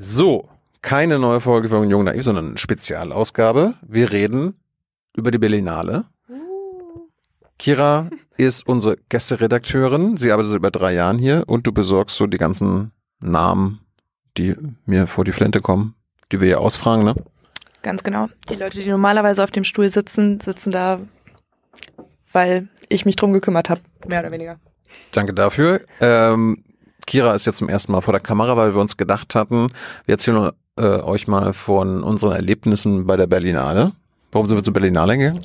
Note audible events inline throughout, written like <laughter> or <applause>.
So, keine neue Folge von Jung Naiv, sondern eine Spezialausgabe. Wir reden über die Berlinale. Kira <laughs> ist unsere Gästeredakteurin. Sie arbeitet seit über drei Jahren hier und du besorgst so die ganzen Namen, die mir vor die Flinte kommen, die wir hier ausfragen, ne? Ganz genau. Die Leute, die normalerweise auf dem Stuhl sitzen, sitzen da, weil ich mich drum gekümmert habe, mehr oder weniger. Danke dafür. Ähm, Kira ist jetzt zum ersten Mal vor der Kamera, weil wir uns gedacht hatten, wir erzählen äh, euch mal von unseren Erlebnissen bei der Berlinale. Warum sind wir zur Berlinale gegangen?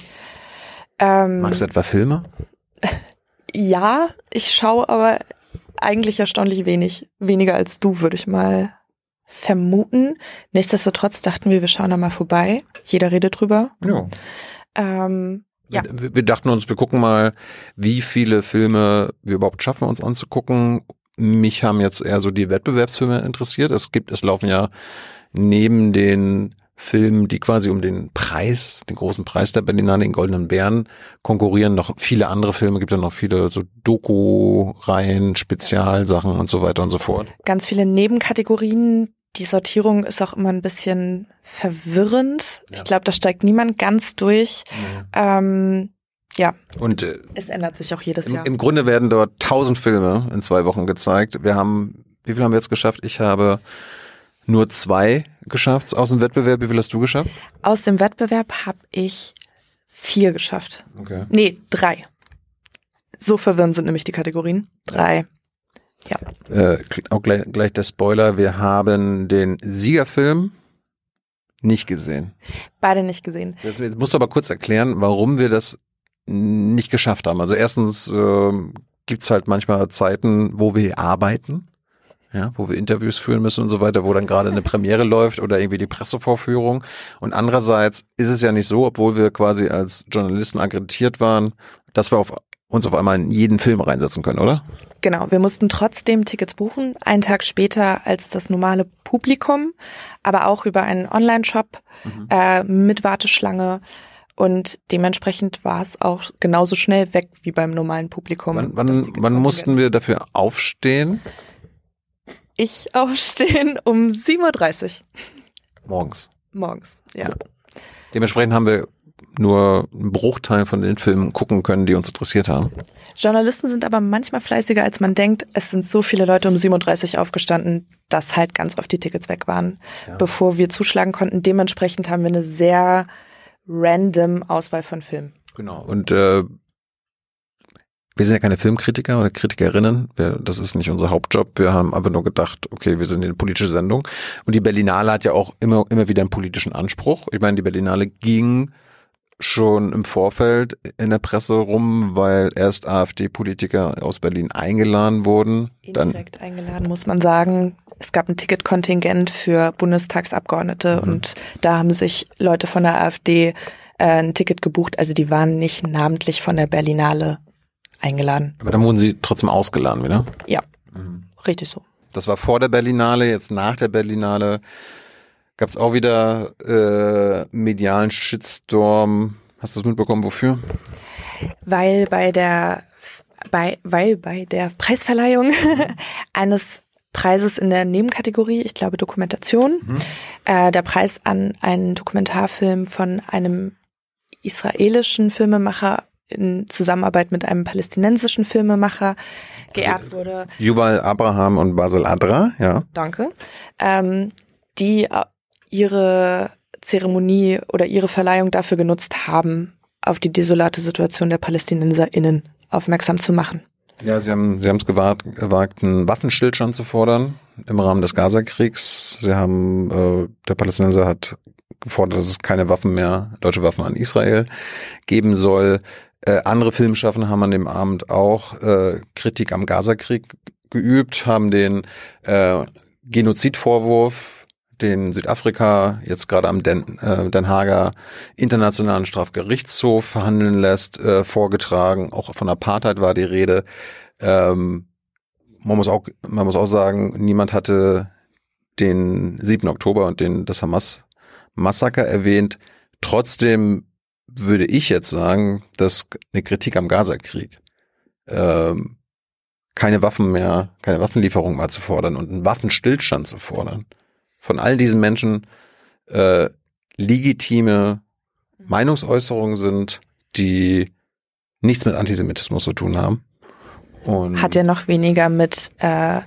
Ähm, Magst du etwa Filme? <laughs> ja, ich schaue aber eigentlich erstaunlich wenig. Weniger als du, würde ich mal vermuten. Nichtsdestotrotz dachten wir, wir schauen da mal vorbei. Jeder redet drüber. Ja. Ähm, ja. Wir, wir dachten uns, wir gucken mal, wie viele Filme wir überhaupt schaffen, uns anzugucken. Mich haben jetzt eher so die Wettbewerbsfilme interessiert. Es gibt, es laufen ja neben den Filmen, die quasi um den Preis, den großen Preis der Berlinale, den Goldenen Bären konkurrieren, noch viele andere Filme, gibt ja noch viele so Doku-Reihen, Spezialsachen und so weiter und so fort. Ganz viele Nebenkategorien. Die Sortierung ist auch immer ein bisschen verwirrend. Ja. Ich glaube, da steigt niemand ganz durch. Ähm, ja, Und äh, es ändert sich auch jedes im, Jahr. im Grunde werden dort tausend Filme in zwei Wochen gezeigt. Wir haben, wie viel haben wir jetzt geschafft? Ich habe nur zwei geschafft aus dem Wettbewerb. Wie viel hast du geschafft? Aus dem Wettbewerb habe ich vier geschafft. Okay. Nee, drei. So verwirrend sind nämlich die Kategorien. Drei. Ja. Äh, auch gleich, gleich der Spoiler. Wir haben den Siegerfilm nicht gesehen. Beide nicht gesehen. Jetzt, jetzt musst du aber kurz erklären, warum wir das nicht geschafft haben. Also erstens ähm, gibt's halt manchmal Zeiten, wo wir arbeiten, ja, wo wir Interviews führen müssen und so weiter, wo dann gerade eine Premiere läuft oder irgendwie die Pressevorführung. Und andererseits ist es ja nicht so, obwohl wir quasi als Journalisten akkreditiert waren, dass wir auf uns auf einmal in jeden Film reinsetzen können, oder? Genau, wir mussten trotzdem Tickets buchen, einen Tag später als das normale Publikum, aber auch über einen Online-Shop Mhm. äh, mit Warteschlange. Und dementsprechend war es auch genauso schnell weg wie beim normalen Publikum. Wann, wann, wann mussten wir dafür aufstehen? Ich <laughs> aufstehen um 7.30 Uhr Morgens. morgens. Ja. Ja. Dementsprechend haben wir nur einen Bruchteil von den Filmen gucken können, die uns interessiert haben. Journalisten sind aber manchmal fleißiger, als man denkt. Es sind so viele Leute um 37 aufgestanden, dass halt ganz oft die Tickets weg waren, Ja. bevor wir zuschlagen konnten. Dementsprechend haben wir eine sehr random Auswahl von Filmen. Genau. Und äh, wir sind ja keine Filmkritiker oder Kritikerinnen. Wir, das ist nicht unser Hauptjob. Wir haben einfach nur gedacht, okay, wir sind eine politische Sendung. Und die Berlinale hat ja auch immer, immer wieder einen politischen Anspruch. Ich meine, die Berlinale ging schon im Vorfeld in der Presse rum, weil erst AfD-Politiker aus Berlin eingeladen wurden. Dann Indirekt eingeladen, muss man sagen. Es gab ein Ticketkontingent für Bundestagsabgeordnete Mhm. und da haben sich Leute von der AfD äh, ein Ticket gebucht. Also die waren nicht namentlich von der Berlinale eingeladen. aber dann wurden sie trotzdem ausgeladen wieder. Ja, richtig so. Das war vor der Berlinale, jetzt nach der Berlinale gab es auch wieder äh, medialen Shitstorm. Hast du es mitbekommen, wofür? weil bei der bei weil bei der Preisverleihung <laughs> eines Preises in der Nebenkategorie, ich glaube Dokumentation, äh, der Preis an einen Dokumentarfilm von einem israelischen Filmemacher in Zusammenarbeit mit einem palästinensischen Filmemacher geehrt wurde. Yuval Abraham und Basel Adra, ja. Danke. Ähm, die äh, ihre Zeremonie oder ihre Verleihung dafür genutzt haben, auf die desolate Situation der PalästinenserInnen aufmerksam zu machen. Ja, sie haben sie haben es gewagt, gewagt, einen Waffenstillstand zu fordern im Rahmen des Gazakriegs. Sie haben äh, der Palästinenser hat gefordert, dass es keine Waffen mehr, deutsche Waffen an Israel geben soll. Äh, andere Filmschaffende haben an dem Abend auch äh, Kritik am Gazakrieg geübt, haben den äh, Genozidvorwurf, den Südafrika jetzt gerade am Den, äh, Den Haager Internationalen Strafgerichtshof verhandeln lässt, äh, vorgetragen. Auch von Apartheid war die Rede. Ähm, man muss auch, man muss auch sagen, niemand hatte den 7. Oktober und den, das Hamas-Massaker erwähnt. Trotzdem würde ich jetzt sagen, dass eine Kritik am Gazakrieg, ähm, keine Waffen mehr, keine Waffenlieferung mehr zu fordern und einen Waffenstillstand zu fordern, von all diesen Menschen äh, legitime Meinungsäußerungen sind, die nichts mit Antisemitismus zu tun haben. Und Hat ja noch weniger mit äh,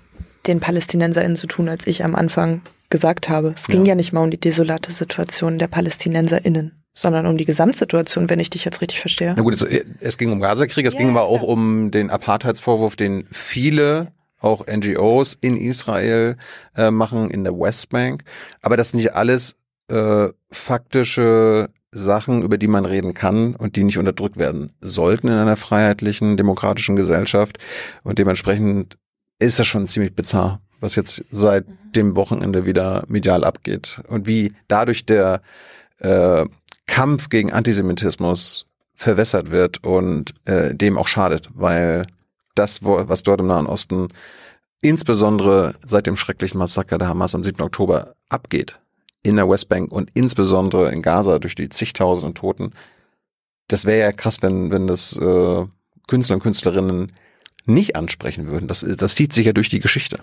den PalästinenserInnen zu tun, als ich am Anfang gesagt habe. Es ging ja, ja nicht mal um die desolate Situation der PalästinenserInnen sondern um die Gesamtsituation, wenn ich dich jetzt richtig verstehe. Na gut, es, es ging um Gazakrieg, es ja, ging aber auch um den Apartheidsvorwurf, den viele auch NGOs in Israel äh, machen, in der Westbank. Aber das sind nicht alles äh, faktische Sachen, über die man reden kann und die nicht unterdrückt werden sollten in einer freiheitlichen, demokratischen Gesellschaft. Und dementsprechend ist das schon ziemlich bizarr, was jetzt seit mhm. dem Wochenende wieder medial abgeht und wie dadurch der äh, Kampf gegen Antisemitismus verwässert wird und äh, dem auch schadet, weil das, was dort im Nahen Osten insbesondere seit dem schrecklichen Massaker der Hamas am 7. Oktober abgeht, in der Westbank und insbesondere in Gaza durch die zigtausenden Toten, das wäre ja krass, wenn, wenn das äh, Künstler und Künstlerinnen nicht ansprechen würden. Das, das zieht sich ja durch die Geschichte.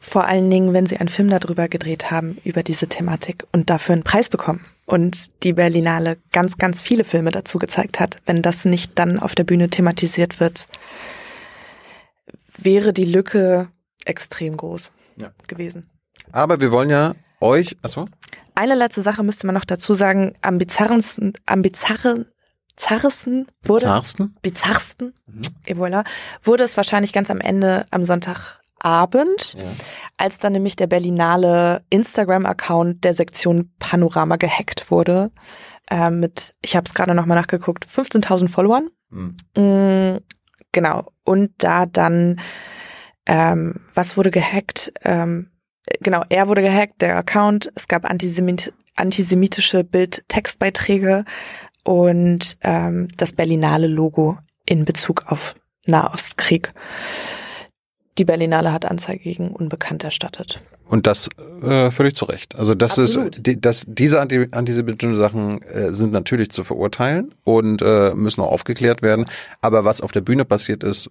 Vor allen Dingen, wenn sie einen Film darüber gedreht haben, über diese Thematik und dafür einen Preis bekommen. Und die Berlinale ganz, ganz viele Filme dazu gezeigt hat. Wenn das nicht dann auf der Bühne thematisiert wird, wäre die Lücke extrem groß ja. gewesen. Aber wir wollen ja euch, achso? Eine letzte Sache müsste man noch dazu sagen, am bizarrensten, am bizarren, bizarresten wurde, bizarrsten, bizarrsten, mhm. et voilà, wurde es wahrscheinlich ganz am Ende am Sonntagabend, ja. als dann nämlich der Berlinale Instagram-Account der Sektion Panorama gehackt wurde, äh, mit, ich habe es gerade nochmal nachgeguckt, 15.000 Followern. Mhm. Mm, genau. Und da dann, ähm, was wurde gehackt? Ähm, genau, er wurde gehackt, der Account. Es gab Antisemit antisemitische Bild-Textbeiträge und ähm, das Berlinale Logo in Bezug auf Nahostkrieg. Die Berlinale hat Anzeige gegen Unbekannt erstattet. Und das äh, völlig zu Recht. Also das Absolut. ist, die, das, diese anti, antisemitischen Sachen äh, sind natürlich zu verurteilen und äh, müssen auch aufgeklärt werden. Aber was auf der Bühne passiert ist,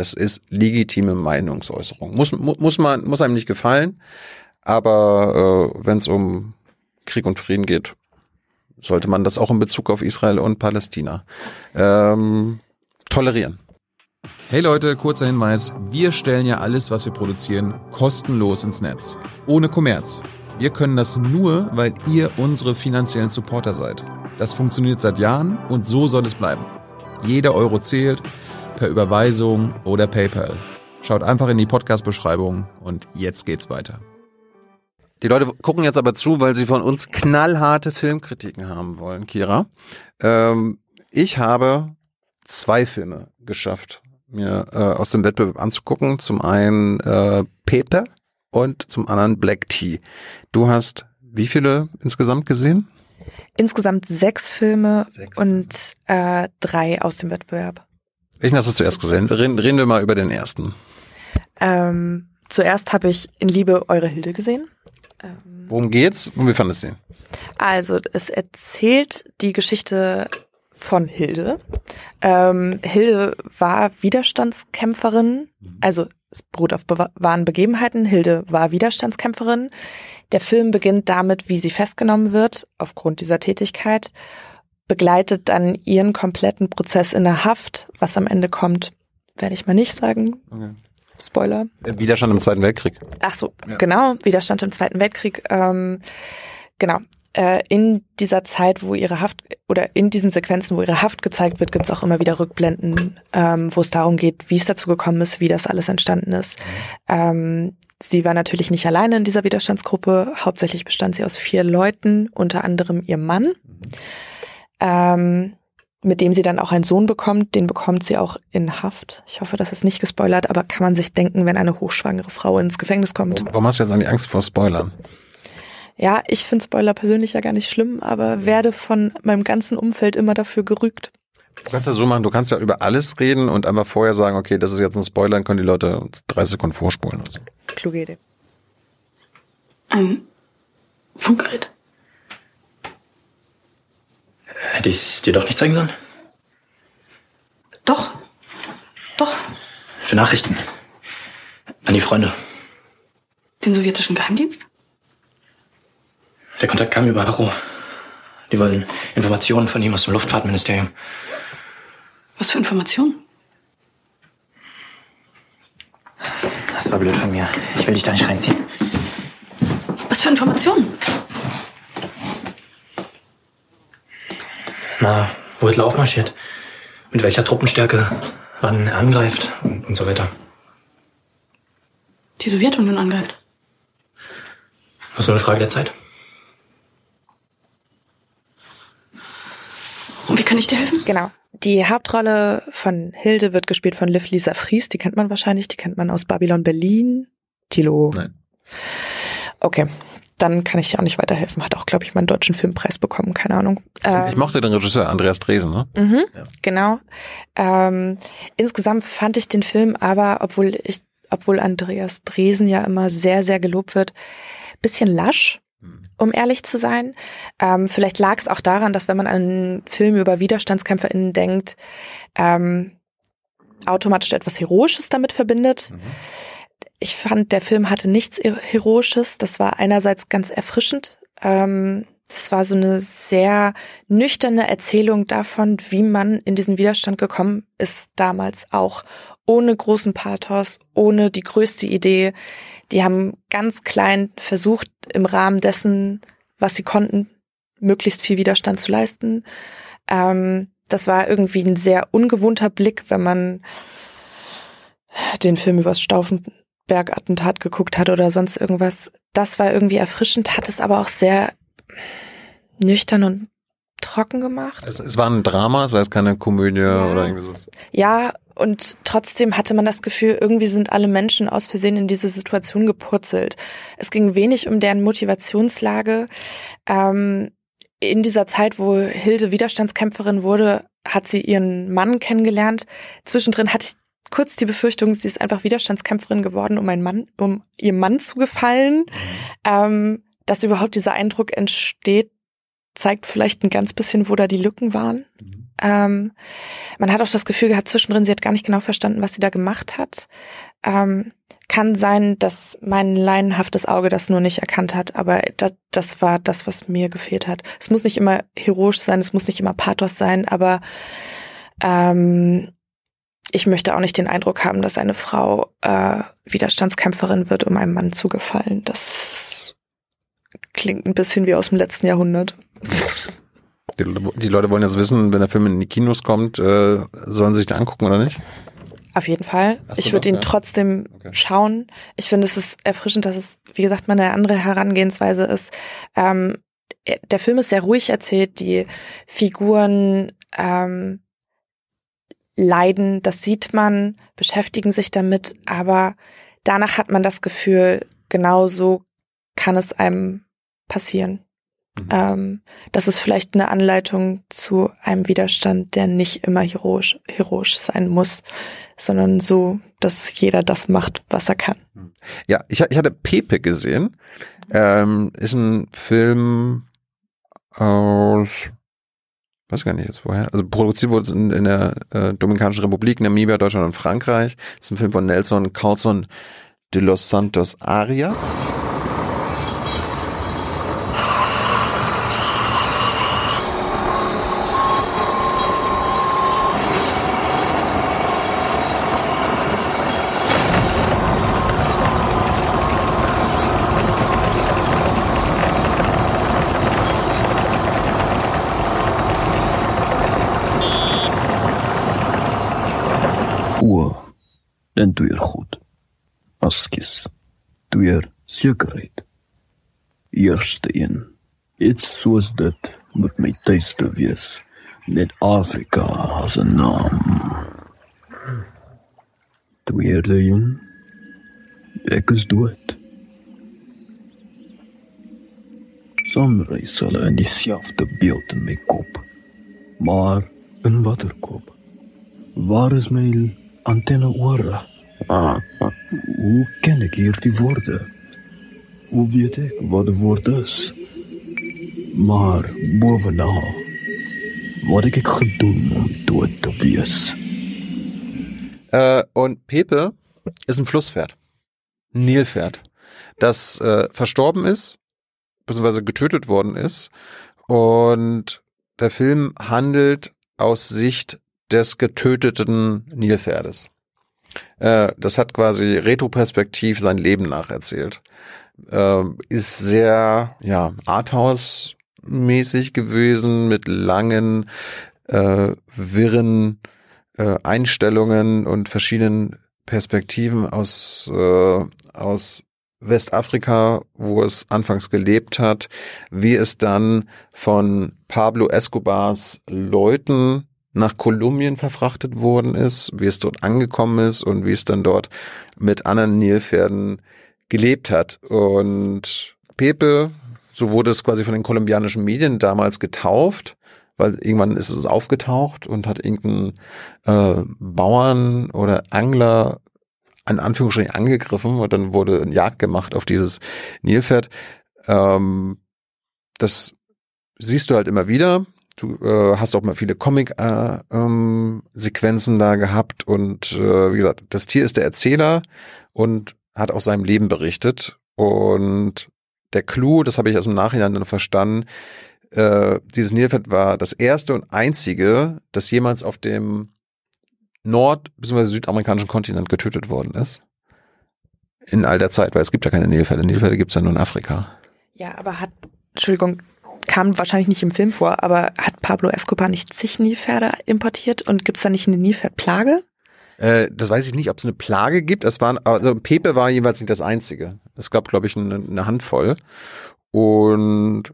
das ist legitime Meinungsäußerung. Muss, muss man, muss einem nicht gefallen, aber äh, wenn es um Krieg und Frieden geht, sollte man das auch in Bezug auf Israel und Palästina ähm, tolerieren. Hey Leute, kurzer Hinweis. Wir stellen ja alles, was wir produzieren, kostenlos ins Netz. Ohne Kommerz. Wir können das nur, weil ihr unsere finanziellen Supporter seid. Das funktioniert seit Jahren und so soll es bleiben. Jeder Euro zählt, per Überweisung oder PayPal. Schaut einfach in die Podcast-Beschreibung und jetzt geht's weiter. Die Leute gucken jetzt aber zu, weil sie von uns knallharte Filmkritiken haben wollen, Kira. Ähm, ich habe zwei Filme geschafft mir äh, aus dem Wettbewerb anzugucken. Zum einen äh, Paper und zum anderen Black Tea. Du hast wie viele insgesamt gesehen? Insgesamt sechs Filme sechs. und äh, drei aus dem Wettbewerb. Welchen hast du zuerst gesehen? Reden, reden wir mal über den ersten. Ähm, zuerst habe ich in Liebe Eure Hilde gesehen. Ähm, Worum geht's und wie fandest du den? Also es erzählt die Geschichte von Hilde. Ähm, Hilde war Widerstandskämpferin, mhm. also es beruht auf wahren Begebenheiten. Hilde war Widerstandskämpferin. Der Film beginnt damit, wie sie festgenommen wird aufgrund dieser Tätigkeit, begleitet dann ihren kompletten Prozess in der Haft. Was am Ende kommt, werde ich mal nicht sagen. Okay. Spoiler. Widerstand im Zweiten Weltkrieg. Ach so, ja. genau, Widerstand im Zweiten Weltkrieg. Ähm, genau, äh, in dieser Zeit, wo ihre Haft oder in diesen Sequenzen, wo ihre Haft gezeigt wird, gibt es auch immer wieder Rückblenden, ähm, wo es darum geht, wie es dazu gekommen ist, wie das alles entstanden ist. Ähm, sie war natürlich nicht alleine in dieser Widerstandsgruppe. Hauptsächlich bestand sie aus vier Leuten, unter anderem ihr Mann, ähm, mit dem sie dann auch einen Sohn bekommt. Den bekommt sie auch in Haft. Ich hoffe, das ist nicht gespoilert, aber kann man sich denken, wenn eine hochschwangere Frau ins Gefängnis kommt. Warum hast du jetzt eigentlich Angst vor Spoilern? Ja, ich finde Spoiler persönlich ja gar nicht schlimm, aber werde von meinem ganzen Umfeld immer dafür gerügt. Du kannst ja so machen, du kannst ja über alles reden und einfach vorher sagen, okay, das ist jetzt ein Spoiler, dann können die Leute 30 Sekunden vorspulen. Oder so. Kluge Idee. Ein Funkgerät. Hätte ich dir doch nicht zeigen sollen? Doch. Doch. Für Nachrichten. An die Freunde. Den sowjetischen Geheimdienst? Der Kontakt kam über Haro. Die wollen Informationen von ihm aus dem Luftfahrtministerium. Was für Informationen? Das war blöd von mir. Ich will dich da nicht reinziehen. Was für Informationen? Na, wo Hitler aufmarschiert. Mit welcher Truppenstärke, wann er angreift und, und so weiter. Die Sowjetunion angreift. Das ist nur eine Frage der Zeit. Und wie kann ich dir helfen? Genau. Die Hauptrolle von Hilde wird gespielt von Liv Lisa Fries. Die kennt man wahrscheinlich. Die kennt man aus Babylon Berlin. Tilo. Nein. Okay. Dann kann ich dir auch nicht weiterhelfen. Hat auch, glaube ich, mal einen deutschen Filmpreis bekommen. Keine Ahnung. Ähm, Ich mochte den Regisseur Andreas Dresen, ne? Mhm, Ja. Genau. Ähm, insgesamt fand ich den Film aber, obwohl ich, obwohl Andreas Dresen ja immer sehr, sehr gelobt wird, bisschen lasch, Hm. um ehrlich zu sein. Ähm, vielleicht lag es auch daran, dass wenn man an einen Film über WiderstandskämpferInnen denkt, ähm, automatisch etwas Heroisches damit verbindet. Mhm. Ich fand, der Film hatte nichts Heroisches. Das war einerseits ganz erfrischend. Ähm, das war so eine sehr nüchterne Erzählung davon, wie man in diesen Widerstand gekommen ist damals auch. Ohne großen Pathos, ohne die größte Idee. Die haben ganz klein versucht, im Rahmen dessen, was sie konnten, möglichst viel Widerstand zu leisten. Ähm, das war irgendwie ein sehr ungewohnter Blick, wenn man den Film übers Stauffenberg-Attentat geguckt hat oder sonst irgendwas. Das war irgendwie erfrischend, hat es aber auch sehr nüchtern und trocken gemacht. Es, es war ein Drama, es war jetzt keine Komödie Ja. oder irgendwie so. Ja, und trotzdem hatte man das Gefühl, irgendwie sind alle Menschen aus Versehen in diese Situation gepurzelt. Es ging wenig um deren Motivationslage. Ähm, in dieser Zeit, wo Hilde Widerstandskämpferin wurde, hat sie ihren Mann kennengelernt. Zwischendrin hatte ich kurz die Befürchtung, sie ist einfach Widerstandskämpferin geworden, um einen Mann, um ihrem Mann zu gefallen. Ähm, dass überhaupt dieser Eindruck entsteht, zeigt vielleicht ein ganz bisschen, wo da die Lücken waren. Ähm, man hat auch das Gefühl gehabt, zwischendrin, sie hat gar nicht genau verstanden, was sie da gemacht hat. Ähm, kann sein, dass mein laienhaftes Auge das nur nicht erkannt hat, aber das, das war das, was mir gefehlt hat. Es muss nicht immer heroisch sein, es muss nicht immer Pathos sein, aber ähm, ich möchte auch nicht den Eindruck haben, dass eine Frau äh, Widerstandskämpferin wird, um einem Mann zu gefallen. Das klingt ein bisschen wie aus dem letzten Jahrhundert. Die, die Leute wollen jetzt wissen, wenn der Film in die Kinos kommt, äh, sollen sie sich den angucken oder nicht? Auf jeden Fall. So, ich würde ihn ja. trotzdem Okay. schauen. Ich finde, es ist erfrischend, dass es, wie gesagt, mal eine andere Herangehensweise ist. Ähm, der Film ist sehr ruhig erzählt. Die Figuren ähm, leiden, das sieht man, beschäftigen sich damit, aber danach hat man das Gefühl, genau so kann es einem passieren. Mhm. Ähm, das ist vielleicht eine Anleitung zu einem Widerstand, der nicht immer heroisch, heroisch sein muss, sondern so, dass jeder das macht, was er kann. Ja, ich, ich hatte Pepe gesehen. Ähm, ist ein Film aus, weiß gar nicht jetzt woher. Also produziert wurde es in, in der äh, Dominikanischen Republik, Namibia, Deutschland und Frankreich. Ist ein Film von Nelson Carlson de los Santos Arias. Goed. Askis, doe je zekerheid. Eerste een, iets soos dit moet my tuiste wees. Net Afrika has 'n naam. Tweede een, ek is dood. Soms sal in dieselfde beeld in my kop, maar in watter kop? Waar is my antenne ore? Hoe ken ek hierdie woorde? Hoe weet ek wat 'n woord is? Maar bovenal, wat het ek gedoen om dood te wees? Äh, und Pepe ist ein Flusspferd. Ein Nilpferd. Das äh, verstorben ist, beziehungsweise getötet worden ist. Und der Film handelt aus Sicht des getöteten Nilpferdes. Äh, das hat quasi retroperspektiv sein Leben nacherzählt. Äh, ist sehr, ja, Arthouse-mäßig gewesen mit langen, äh, wirren äh, Einstellungen und verschiedenen Perspektiven aus, äh, aus Westafrika, wo es anfangs gelebt hat, wie es dann von Pablo Escobars Leuten nach Kolumbien verfrachtet worden ist, wie es dort angekommen ist und wie es dann dort mit anderen Nilpferden gelebt hat. Und Pepe, so wurde es quasi von den kolumbianischen Medien damals getauft, weil irgendwann ist es aufgetaucht und hat irgendeinen äh, Bauern oder Angler an Anführungsstrichen angegriffen und dann wurde Jagd gemacht auf dieses Nilpferd. Ähm, das siehst du halt immer wieder. Du äh, hast auch mal viele Comic-Sequenzen äh, ähm, da gehabt und äh, wie gesagt, das Tier ist der Erzähler und hat aus seinem Leben berichtet und der Clou, das habe ich erst im Nachhinein dann verstanden, äh, dieses Nilpferd war das erste und einzige, das jemals auf dem nord- bzw. südamerikanischen Kontinent getötet worden ist. In all der Zeit, weil es gibt ja keine Nilpferde. Nilpferde gibt es ja nur in Afrika. Ja, aber hat, Entschuldigung, kam wahrscheinlich nicht im Film vor, aber hat Pablo Escobar nicht zig Nilpferde importiert und gibt es da nicht eine Nilpferdplage? Äh, das weiß ich nicht, ob es eine Plage gibt. Es waren, also Pepe war jeweils nicht das einzige. Es gab, glaube ich, eine, eine Handvoll. Und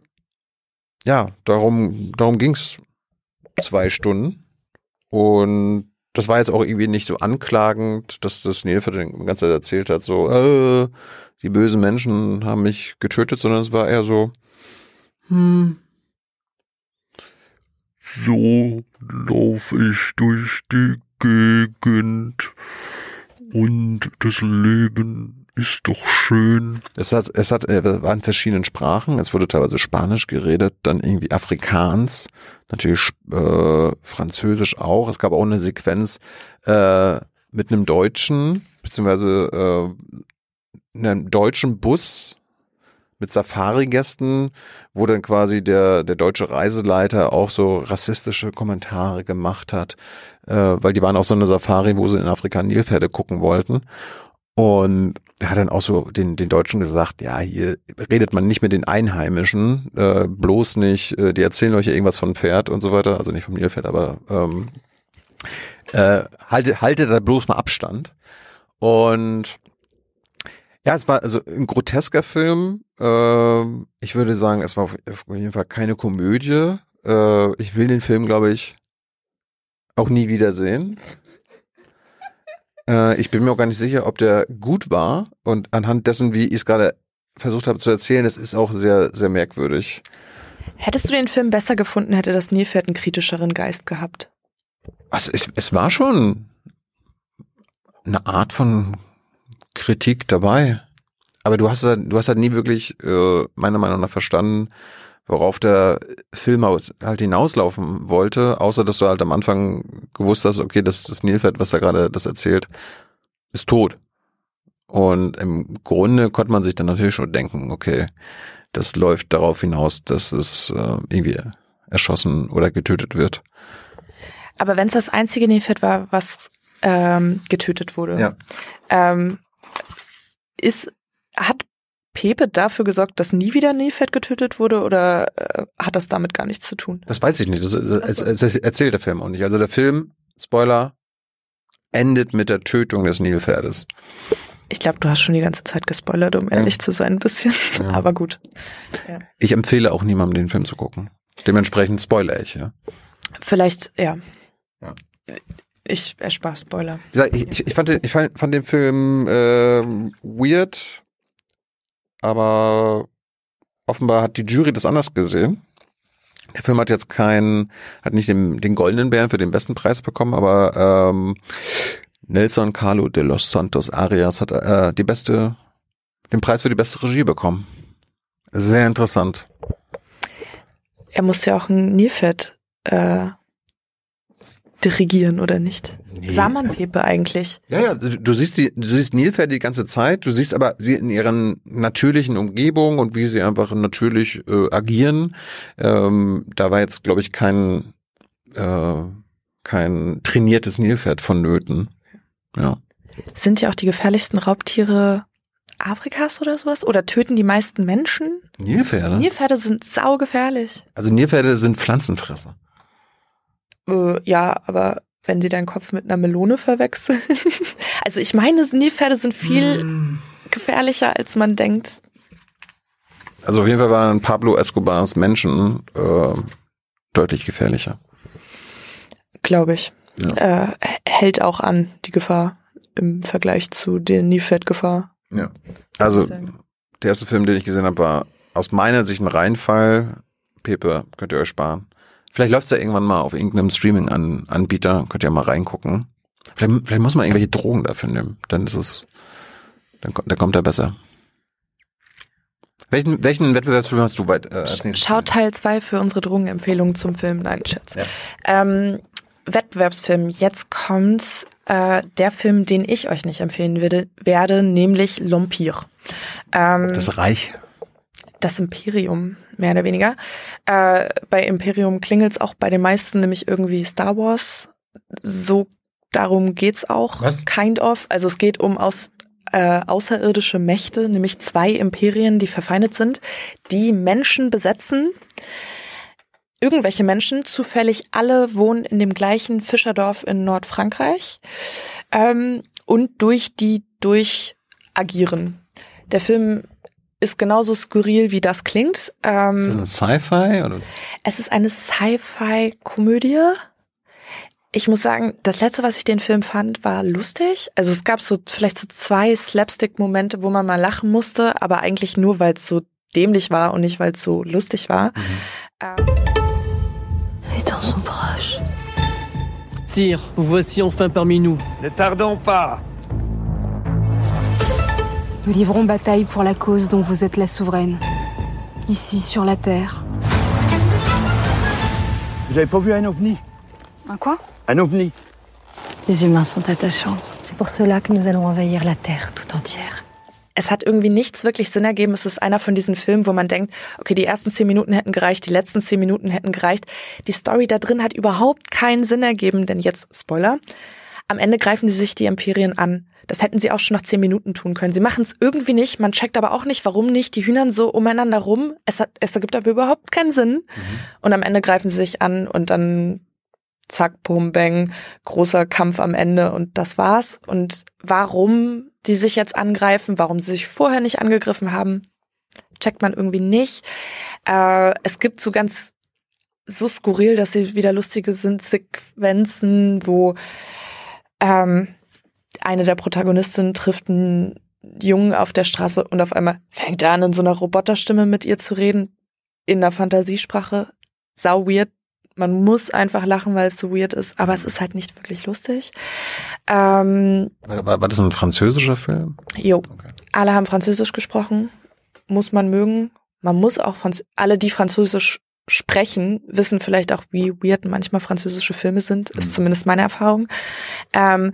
ja, darum, darum ging's zwei Stunden. Und das war jetzt auch irgendwie nicht so anklagend, dass das Nilfer die ganze Zeit erzählt hat, so, äh, die bösen Menschen haben mich getötet, sondern es war eher so, hm, so laufe ich durch die Gegend und das Leben ist doch schön. Es hat, es hat, äh, war in verschiedenen Sprachen. Es wurde teilweise Spanisch geredet, dann irgendwie Afrikaans, natürlich äh, Französisch auch. Es gab auch eine Sequenz äh, mit einem Deutschen, beziehungsweise äh, einem deutschen Bus mit Safari-Gästen, wo dann quasi der, der deutsche Reiseleiter auch so rassistische Kommentare gemacht hat, äh, weil die waren auf so eine Safari, wo sie in Afrika Nilpferde gucken wollten. Und er hat dann auch so den, den Deutschen gesagt, ja, hier redet man nicht mit den Einheimischen, äh, bloß nicht, äh, die erzählen euch ja irgendwas von Pferd und so weiter, also nicht vom Nilpferd, aber ähm, äh, haltet, haltet da bloß mal Abstand. Und ja, es war also ein grotesker Film. Äh, ich würde sagen, es war auf jeden Fall keine Komödie. Äh, ich will den Film, glaube ich, auch nie wiedersehen. <laughs> Äh, ich bin mir auch gar nicht sicher, ob der gut war. Und anhand dessen, wie ich es gerade versucht habe zu erzählen, es ist auch sehr, sehr merkwürdig. Hättest du den Film besser gefunden, hätte das Nilpferd einen kritischeren Geist gehabt? Also es, es war schon eine Art von Kritik dabei. Aber du hast halt, du hast halt nie wirklich, äh, meiner Meinung nach, verstanden, worauf der Film halt hinauslaufen wollte, außer dass du halt am Anfang gewusst hast, okay, das, das Nilpferd, was da gerade das erzählt, ist tot. Und im Grunde konnte man sich dann natürlich schon denken, okay, das läuft darauf hinaus, dass es äh, irgendwie erschossen oder getötet wird. Aber wenn es das einzige Nilpferd war, was ähm, getötet wurde, ja. ähm, ist, hat Pepe dafür gesorgt, dass nie wieder Nilpferd getötet wurde oder äh, hat das damit gar nichts zu tun? Das weiß ich nicht. Das, das, das, das erzählt der Film auch nicht. Also der Film, Spoiler, endet mit der Tötung des Nilpferdes. Ich glaube, du hast schon die ganze Zeit gespoilert, um ehrlich ja. zu sein, ein bisschen. Ja. Aber gut. Ja. Ich empfehle auch niemandem, den Film zu gucken. Dementsprechend spoiler ich, ja. Vielleicht, ja. ja. Ich erspare Spoiler. Ich, ich, ich, fand, den, ich fand, fand den Film äh, weird, aber offenbar hat die Jury das anders gesehen. Der Film hat jetzt keinen, hat nicht den, den goldenen Bären für den besten Preis bekommen, aber ähm, Nelson Carlo de los Santos Arias hat äh, die beste, den Preis für die beste Regie bekommen. Sehr interessant. Er musste ja auch ein Nilpferd äh, dirigieren oder nicht? Nee. Sah man Pepe eigentlich? Ja, ja, du siehst die, du siehst Nilpferde die ganze Zeit, du siehst aber sie in ihren natürlichen Umgebung und wie sie einfach natürlich äh, agieren. Ähm, da war jetzt, glaube ich, kein, äh, kein trainiertes Nilpferd vonnöten. Ja. Sind ja auch die gefährlichsten Raubtiere Afrikas oder sowas? Oder töten die meisten Menschen? Nilpferde? Nilpferde sind saugefährlich. Also Nilpferde sind Pflanzenfresser. Äh, ja, aber wenn sie deinen Kopf mit einer Melone verwechseln. <laughs> also ich meine, Nilpferde sind viel Hm. gefährlicher, als man denkt. Also auf jeden Fall waren Pablo Escobars Menschen äh, deutlich gefährlicher. Glaube ich. Ja. Äh, hält auch an, die Gefahr im Vergleich zu der Nilpferdgefahr. Ja. Also der erste Film, den ich gesehen habe, war aus meiner Sicht ein Reinfall. Pepe, könnt ihr euch sparen. Vielleicht läuft's ja irgendwann mal auf irgendeinem Streaming-Anbieter, könnt ihr mal reingucken. Vielleicht, vielleicht muss man irgendwelche Drogen dafür nehmen, dann ist es, dann, dann kommt er besser. Welchen, welchen Wettbewerbsfilm hast du bei, äh, Schau? Teil 2 für unsere Drogenempfehlungen zum Film. Nein, Scherz. Ja. Ähm, Wettbewerbsfilm. Jetzt kommt äh, der Film, den ich euch nicht empfehlen würde, werde, nämlich L'Empire. Ähm, Das Reich. Das Imperium, mehr oder weniger. Äh, bei Imperium klingelt's auch bei den meisten, nämlich irgendwie Star Wars. So darum geht's auch. Was? Kind of. Also es geht um aus, äh, außerirdische Mächte, nämlich zwei Imperien, die verfeindet sind, die Menschen besetzen. Irgendwelche Menschen, zufällig alle wohnen in dem gleichen Fischerdorf in Nordfrankreich ähm, und durch die durch agieren. Der Film ist genauso skurril, wie das klingt. Ist Ähm, das ein Sci-Fi oder? es ist eine Sci-Fi-Komödie. Ich muss sagen, das letzte, was ich den Film fand, war lustig. Also es gab so vielleicht so zwei Slapstick-Momente, wo man mal lachen musste, aber eigentlich nur, weil es so dämlich war und nicht, weil es so lustig war. Ähm, Les temps sont proches. Sire, vous voici enfin parmi nous. Ne tardons pas Nous livrons bataille pour la cause dont vous êtes la souveraine. Ici, sur la Terre. Vous avez pas vu un ovni Un quoi Un ovni Les humains sont attachants. C'est pour cela que nous allons envahir la Terre tout entière. es hat irgendwie nichts wirklich Sinn ergeben. Es ist einer von diesen Filmen, wo man denkt, okay, die ersten zehn Minuten hätten gereicht, die letzten zehn Minuten hätten gereicht. Die Story da drin hat überhaupt keinen Sinn ergeben, denn jetzt, Spoiler, am Ende greifen sie sich die Imperien an. Das hätten sie auch schon nach zehn Minuten tun können. Sie machen es irgendwie nicht. Man checkt aber auch nicht, warum nicht. Die hühnern so umeinander rum. Es, hat, es ergibt aber überhaupt keinen Sinn. Und am Ende greifen sie sich an und dann zack, bum, bang, großer Kampf am Ende und das war's. Und warum die sich jetzt angreifen, warum sie sich vorher nicht angegriffen haben, checkt man irgendwie nicht. Äh, es gibt so ganz so skurril, dass sie wieder lustige sind, Sequenzen, wo ähm, eine der Protagonistinnen trifft einen Jungen auf der Straße und auf einmal fängt er an, in so einer Roboterstimme mit ihr zu reden, in der Fantasiesprache. Sau weird. Man muss einfach lachen, weil es so weird ist, aber es ist halt nicht wirklich lustig. Ähm, War, war, das ein französischer Film? jo, alle haben Französisch gesprochen, muss man mögen. Man muss auch, Franz alle, die Französisch sprechen, wissen vielleicht auch, wie weird manchmal französische Filme sind, ist zumindest meine Erfahrung. Ähm,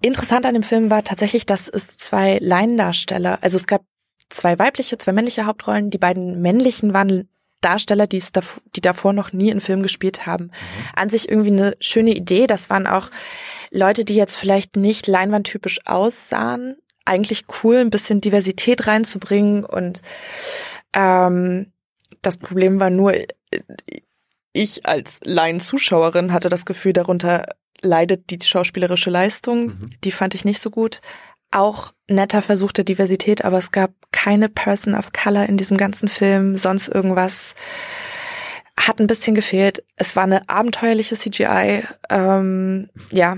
interessant an dem Film war tatsächlich, dass es zwei Laiendarsteller, also es gab zwei weibliche, zwei männliche Hauptrollen. Die beiden männlichen waren Darsteller, die es davor, die davor noch nie in Film gespielt haben. An sich irgendwie eine schöne Idee. Das waren auch Leute, die jetzt vielleicht nicht leinwandtypisch aussahen. Eigentlich cool, ein bisschen Diversität reinzubringen und ähm, das Problem war nur, ich als Laienzuschauerin hatte das Gefühl, darunter leidet die schauspielerische Leistung. Die fand ich nicht so gut. Auch netter Versuch der Diversität, aber es gab keine Person of Color in diesem ganzen Film, sonst irgendwas hat ein bisschen gefehlt. Es war eine abenteuerliche CGI. Ähm, ja,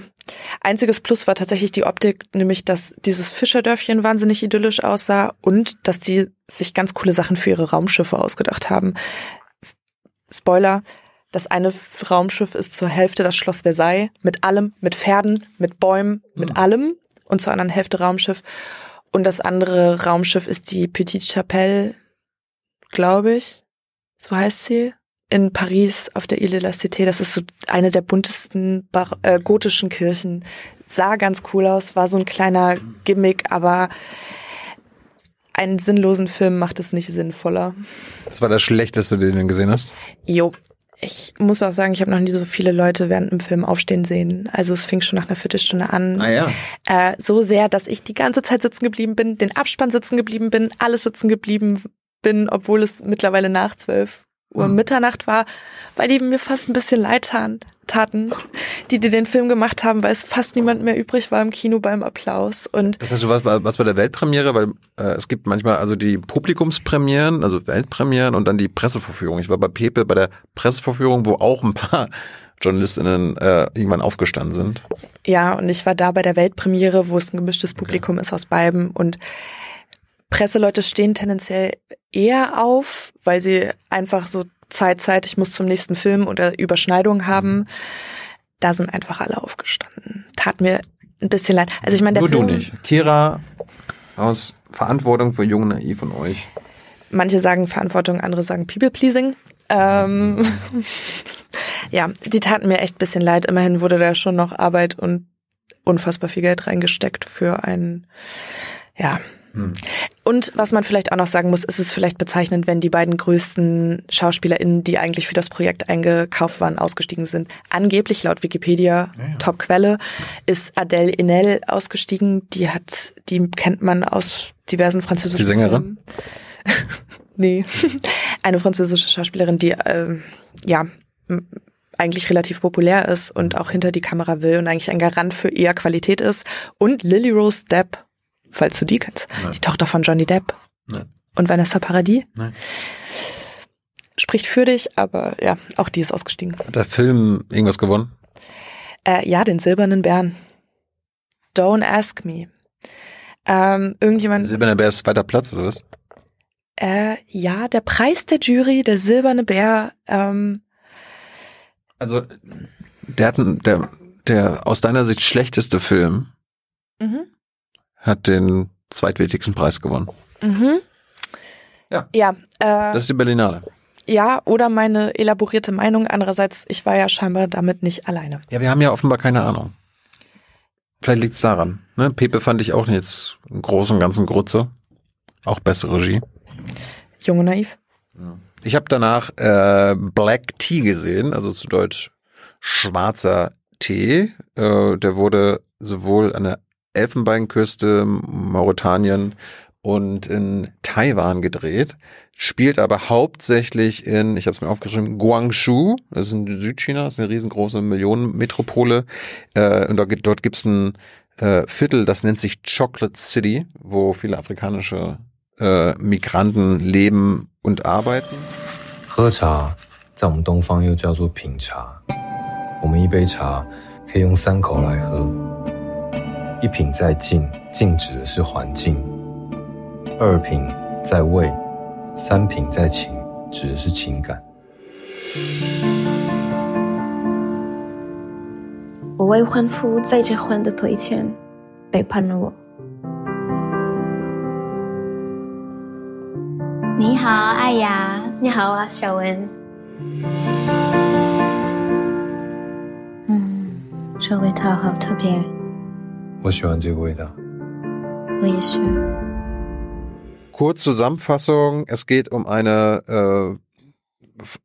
einziges Plus war tatsächlich die Optik, nämlich dass dieses Fischerdörfchen wahnsinnig idyllisch aussah und dass die sich ganz coole Sachen für ihre Raumschiffe ausgedacht haben. Spoiler, das eine Raumschiff ist zur Hälfte das Schloss Versailles mit allem, mit Pferden, mit Bäumen, mit allem und zur anderen Hälfte Raumschiff. Und das andere Raumschiff ist die Petite Chapelle, glaube ich. So heißt sie. In Paris auf der Ile de la Cité. Das ist so eine der buntesten Bar äh, gotischen Kirchen. Sah ganz cool aus, war so ein kleiner Gimmick, aber einen sinnlosen Film macht es nicht sinnvoller. Das war das Schlechteste, den du gesehen hast? Jo. Ich muss auch sagen, ich habe noch nie so viele Leute während dem Film aufstehen sehen. Also es fing schon nach einer Viertelstunde an. Ah ja. Äh, so sehr, dass ich die ganze Zeit sitzen geblieben bin, den Abspann sitzen geblieben bin, alles sitzen geblieben bin, obwohl es mittlerweile nach zwölf Uhr Hm. Mitternacht war, weil die mir fast ein bisschen leid taten, die, die den Film gemacht haben, weil es fast niemand mehr übrig war im Kino beim Applaus. Und Das heißt, du warst, was bei der Weltpremiere, weil äh, es gibt manchmal also die Publikumspremieren, also Weltpremieren und dann die Pressevorführung. Ich war bei Pepe bei der Pressevorführung, wo auch ein paar <laughs> JournalistInnen äh, irgendwann aufgestanden sind. ja, und ich war da bei der Weltpremiere, wo es ein gemischtes Publikum ist aus beiden und Presseleute stehen tendenziell eher auf, weil sie einfach so Zeitzeit, ich muss zum nächsten Film oder Überschneidung haben. Da sind einfach alle aufgestanden. Tat mir ein bisschen leid. Also ich meine, der Nur Film, du nicht. Kira aus Verantwortung für Jung Naiv von euch. manche sagen Verantwortung, andere sagen People-Pleasing. Ähm, <laughs> ja, die taten mir echt ein bisschen leid. Immerhin wurde da schon noch Arbeit und unfassbar viel Geld reingesteckt für einen, ja. Hm. Und was man vielleicht auch noch sagen muss, ist es vielleicht bezeichnend, wenn die beiden größten SchauspielerInnen, die eigentlich für das Projekt eingekauft waren, ausgestiegen sind. Angeblich laut Wikipedia, Top-Quelle, ist Adele Enel ausgestiegen. Die hat, die kennt man aus diversen französischen Die Sängerin? Filmen. <laughs> nee. <laughs> Eine französische Schauspielerin, die ähm, ja eigentlich relativ populär ist und auch hinter die Kamera will und eigentlich ein Garant für eher Qualität ist. Und Lily Rose Depp, falls du die kennst, Nein. die Tochter von Johnny Depp Nein. und Vanessa Paradis. Nein. Spricht für dich, aber ja, auch die ist ausgestiegen. Hat der Film irgendwas gewonnen? Äh, ja, den silbernen Bären. Don't ask me. Ähm, irgendjemand, Silberner Bär ist zweiter Platz, oder was? äh, ja, der Preis der Jury, der silberne Bär, ähm, Also, der hat der, der aus deiner Sicht schlechteste Film mhm. Hat den zweitwichtigsten Preis gewonnen. Mhm. Ja. Ja, äh, Das ist die Berlinale. ja, oder meine elaborierte Meinung. Andererseits, ich war ja scheinbar damit nicht alleine. Ja, wir haben ja offenbar keine Ahnung. Vielleicht liegt's daran. Ne? Pepe fand ich auch jetzt im Großen und Ganzen Grütze. Auch bessere Regie. Jung und naiv. Ich habe danach äh, Black Tea gesehen, also zu Deutsch schwarzer Tee. Äh, der wurde sowohl an der Elfenbeinküste, Mauretanien und in Taiwan gedreht. Spielt aber hauptsächlich in, ich habe es mir aufgeschrieben, Guangzhou. Das ist in Südchina, das ist eine riesengroße Millionenmetropole. Äh, und dort, dort gibt's ein äh, Viertel, das nennt sich Chocolate City, wo viele afrikanische äh, Migranten leben und arbeiten. 喝茶在我们东方又叫做品茶。我们一杯茶可以用三口来喝。 一品在静，静指的是环境；二品在味，三品在情，指的是情感。我未婚夫在结婚的推前背叛了我。你好，艾雅。你好啊，小文。嗯，这味道好特别，我喜欢这个味道。我也是。 Kurz Zusammenfassung, es geht um eine äh, F-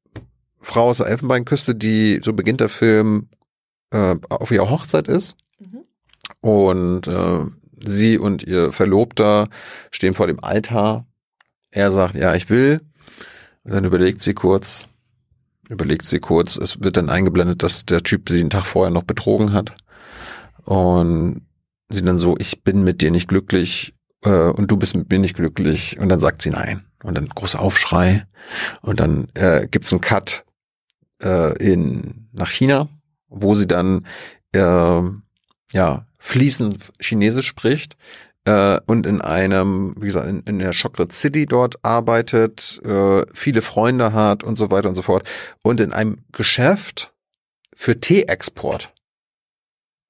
Frau aus der Elfenbeinküste, die, so beginnt der Film, äh, auf ihrer Hochzeit ist. Und äh, sie und ihr Verlobter stehen vor dem Altar. Er sagt, ja, ich will. Und dann überlegt sie kurz, überlegt sie kurz. Es wird dann eingeblendet, dass der Typ sie den Tag vorher noch betrogen hat. Und sie dann so, ich bin mit dir nicht glücklich äh, und du bist mit mir nicht glücklich. Und dann sagt sie nein. Und dann großer Aufschrei. Und dann äh, gibt's einen Cut äh, in nach China, wo sie dann äh, ja fließend Chinesisch spricht äh, und in einem, wie gesagt, in, in der Chocolate City dort arbeitet, äh, viele Freunde hat und so weiter und so fort. Und in einem Geschäft für Teeexport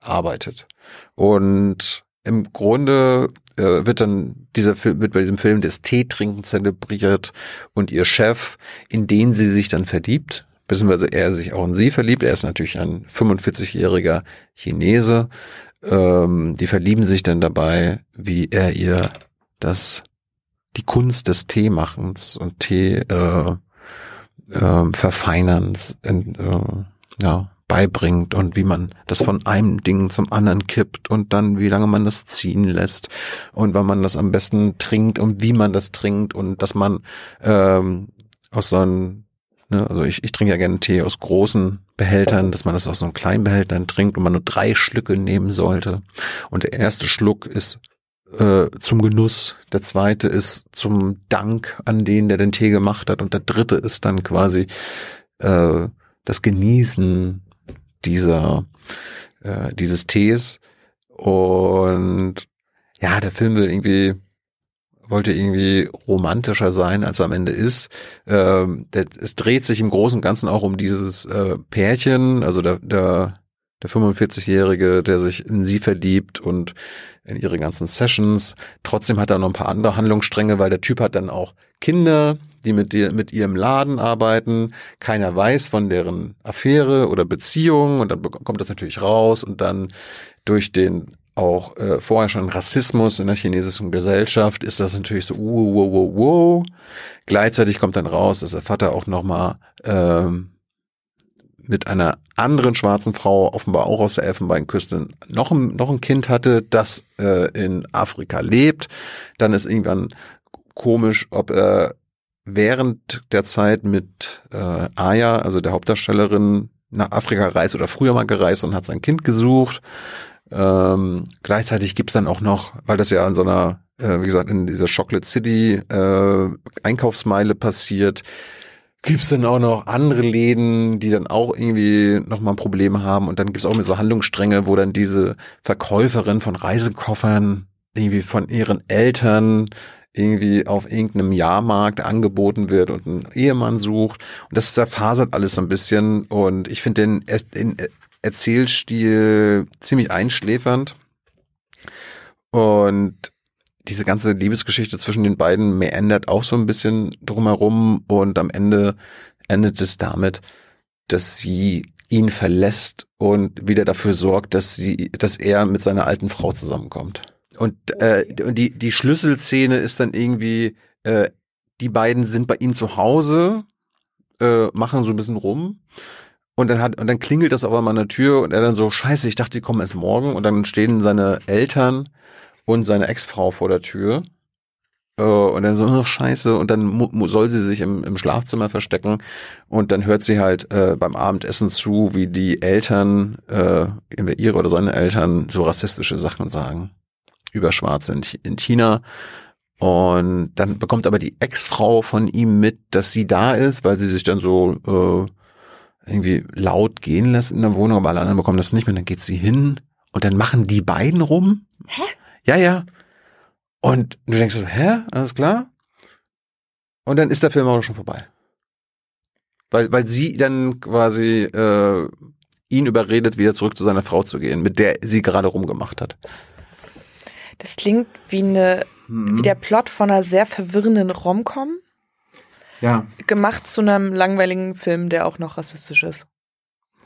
arbeitet. Und im Grunde äh, wird dann dieser Film, wird bei diesem Film das Teetrinken zelebriert und ihr Chef, in den sie sich dann verliebt, beziehungsweise er sich auch in sie verliebt. Er ist natürlich ein 45-jähriger Chinese. Ähm, die verlieben sich dann dabei, wie er ihr das, die Kunst des Teemachens und Tee äh, äh, Verfeinerns in, äh, ja, beibringt und wie man das von einem Ding zum anderen kippt und dann wie lange man das ziehen lässt und wann man das am besten trinkt und wie man das trinkt und dass man ähm, aus so einem, ne, also ich, ich trinke ja gerne Tee aus großen Behältern, dass man das aus so einem kleinen Behältern trinkt und man nur drei Schlücke nehmen sollte. Und der erste Schluck ist äh, zum Genuss, der zweite ist zum Dank an den, der den Tee gemacht hat und der dritte ist dann quasi äh, das Genießen dieser äh, dieses Tees und ja, der Film will irgendwie wollte irgendwie romantischer sein, als er am Ende ist. Ähm, der, es dreht sich im Großen und Ganzen auch um dieses äh, Pärchen, also der, der, der 45-Jährige, der sich in sie verliebt und in ihre ganzen Sessions. Trotzdem hat er noch ein paar andere Handlungsstränge, weil der Typ hat dann auch Kinder, die mit, dir, mit ihrem Laden arbeiten. Keiner weiß von deren Affäre oder Beziehung und dann kommt das natürlich raus und dann durch den auch äh, vorher schon Rassismus in der chinesischen Gesellschaft ist das natürlich so, wow, wow, wow, wow. Gleichzeitig kommt dann raus, dass der Vater auch nochmal ähm, mit einer anderen schwarzen Frau, offenbar auch aus der Elfenbeinküste, noch ein, noch ein Kind hatte, das äh, in Afrika lebt. Dann ist irgendwann komisch, ob er während der Zeit mit äh, Aya, also der Hauptdarstellerin, nach Afrika reist oder früher mal gereist und hat sein Kind gesucht. Ähm, gleichzeitig gibt's dann auch noch, weil das ja an so einer, äh, wie gesagt, in dieser Chocolate City äh, Einkaufsmeile passiert, gibt's dann auch noch andere Läden, die dann auch irgendwie nochmal ein Problem haben. Und dann gibt's auch mit so Handlungsstränge, wo dann diese Verkäuferin von Reisekoffern irgendwie von ihren Eltern irgendwie auf irgendeinem Jahrmarkt angeboten wird und einen Ehemann sucht. Und das zerfasert alles so ein bisschen. Und ich finde den, den Erzählstil ziemlich einschläfernd. Und diese ganze Liebesgeschichte zwischen den beiden mehr ändert auch so ein bisschen drumherum und am Ende endet es damit, dass sie ihn verlässt und wieder dafür sorgt, dass sie, dass er mit seiner alten Frau zusammenkommt. Und, äh, und die, die Schlüsselszene ist dann irgendwie, äh, die beiden sind bei ihm zu Hause, äh, machen so ein bisschen rum. Und dann hat, und dann klingelt das auf einmal an der Tür und er dann so, scheiße, ich dachte, die kommen erst morgen. Und dann stehen seine Eltern und seine Ex-Frau vor der Tür. Äh, und dann so, oh, scheiße. Und dann soll sie sich im, im Schlafzimmer verstecken. Und dann hört sie halt äh, beim Abendessen zu, wie die Eltern, äh, ihre oder seine Eltern so rassistische Sachen sagen über Schwarze in, in China. Und dann bekommt aber die Ex-Frau von ihm mit, dass sie da ist, weil sie sich dann so äh, irgendwie laut gehen lässt in der Wohnung, aber alle anderen bekommen das nicht mehr. Dann geht sie hin und dann machen die beiden rum. Hä? Ja, ja. Und du denkst so, hä? Alles klar? Und dann ist der Film auch schon vorbei. Weil, weil sie dann quasi äh, ihn überredet, wieder zurück zu seiner Frau zu gehen, mit der sie gerade rumgemacht hat. Das klingt wie eine, hm. wie der Plot von einer sehr verwirrenden Romcom. Ja. Gemacht zu einem langweiligen Film, der auch noch rassistisch ist.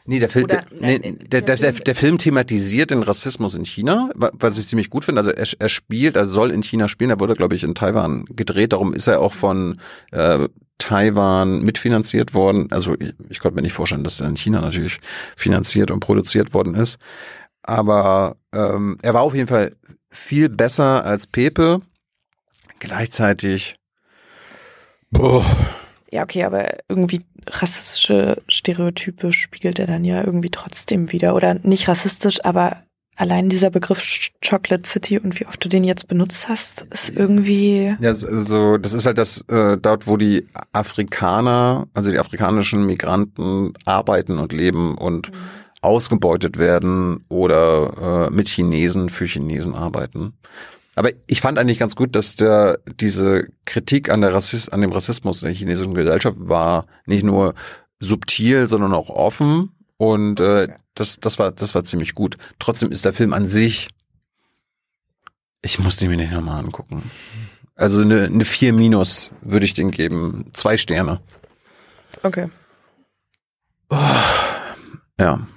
Nee, der, Film, Oder, nee, der, der, der, der, Film thematisiert den Rassismus in China, was ich ziemlich gut finde. Also er, er spielt, er soll in China spielen, er wurde, glaube ich, in Taiwan gedreht, darum ist er auch von äh, Taiwan mitfinanziert worden. Also ich, ich konnte mir nicht vorstellen, dass er in China natürlich finanziert und produziert worden ist. Aber ähm, er war auf jeden Fall viel besser als Pepe. Gleichzeitig. Boah. Ja, okay, aber irgendwie rassistische Stereotype spiegelt er dann ja irgendwie trotzdem wieder. Oder nicht rassistisch, aber allein dieser Begriff Chocolate City und wie oft du den jetzt benutzt hast, ist irgendwie. Ja, also das ist halt das, äh, dort, wo die Afrikaner, also die afrikanischen Migranten arbeiten und leben und mhm ausgebeutet werden oder äh, mit Chinesen für Chinesen arbeiten. Aber ich fand eigentlich ganz gut, dass der diese Kritik an der Rassist, an dem Rassismus in der chinesischen Gesellschaft war nicht nur subtil, sondern auch offen und äh, das das war das war ziemlich gut. Trotzdem ist der Film an sich Ich muss den mir nicht nochmal angucken. Also eine, eine 4 minus würde ich den geben. Zwei Sterne. Okay. Ja.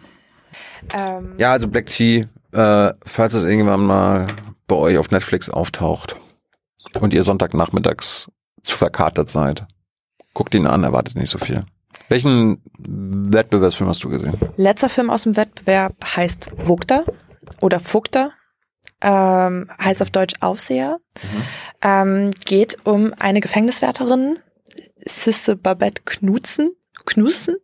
Ähm, Ja, also Black Tea, äh, falls es irgendwann mal bei euch auf Netflix auftaucht und ihr Sonntagnachmittags zu verkatert seid, guckt ihn an, erwartet nicht so viel. Welchen Wettbewerbsfilm hast du gesehen? Letzter Film aus dem Wettbewerb heißt Vogter oder Vogter. Ähm, heißt auf Deutsch Aufseher. Ähm, geht um eine Gefängniswärterin, Sisse Babette Knutzen. Knussen?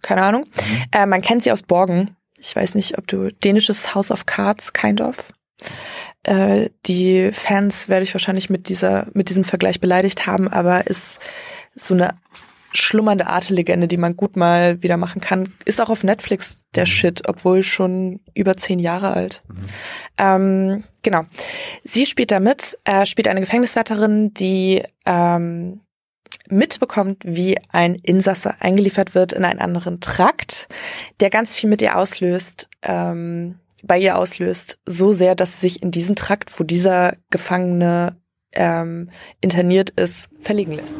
Keine Ahnung. Äh, man kennt sie aus Borgen. Ich weiß nicht, ob du dänisches House of Cards, kind of. Äh, die Fans werde ich wahrscheinlich mit dieser, mit diesem Vergleich beleidigt haben, aber ist so eine schlummernde Arte-Legende, die man gut mal wieder machen kann. Ist auch auf Netflix der Shit, obwohl schon über zehn Jahre alt. Ähm, genau. Sie spielt da mit, äh, spielt eine Gefängniswärterin, die ähm, mitbekommt, wie ein Insasse eingeliefert wird in einen anderen Trakt, der ganz viel mit ihr auslöst, ähm, bei ihr auslöst, so sehr, dass sie sich in diesen Trakt, wo dieser Gefangene ähm, interniert ist, verlegen lässt.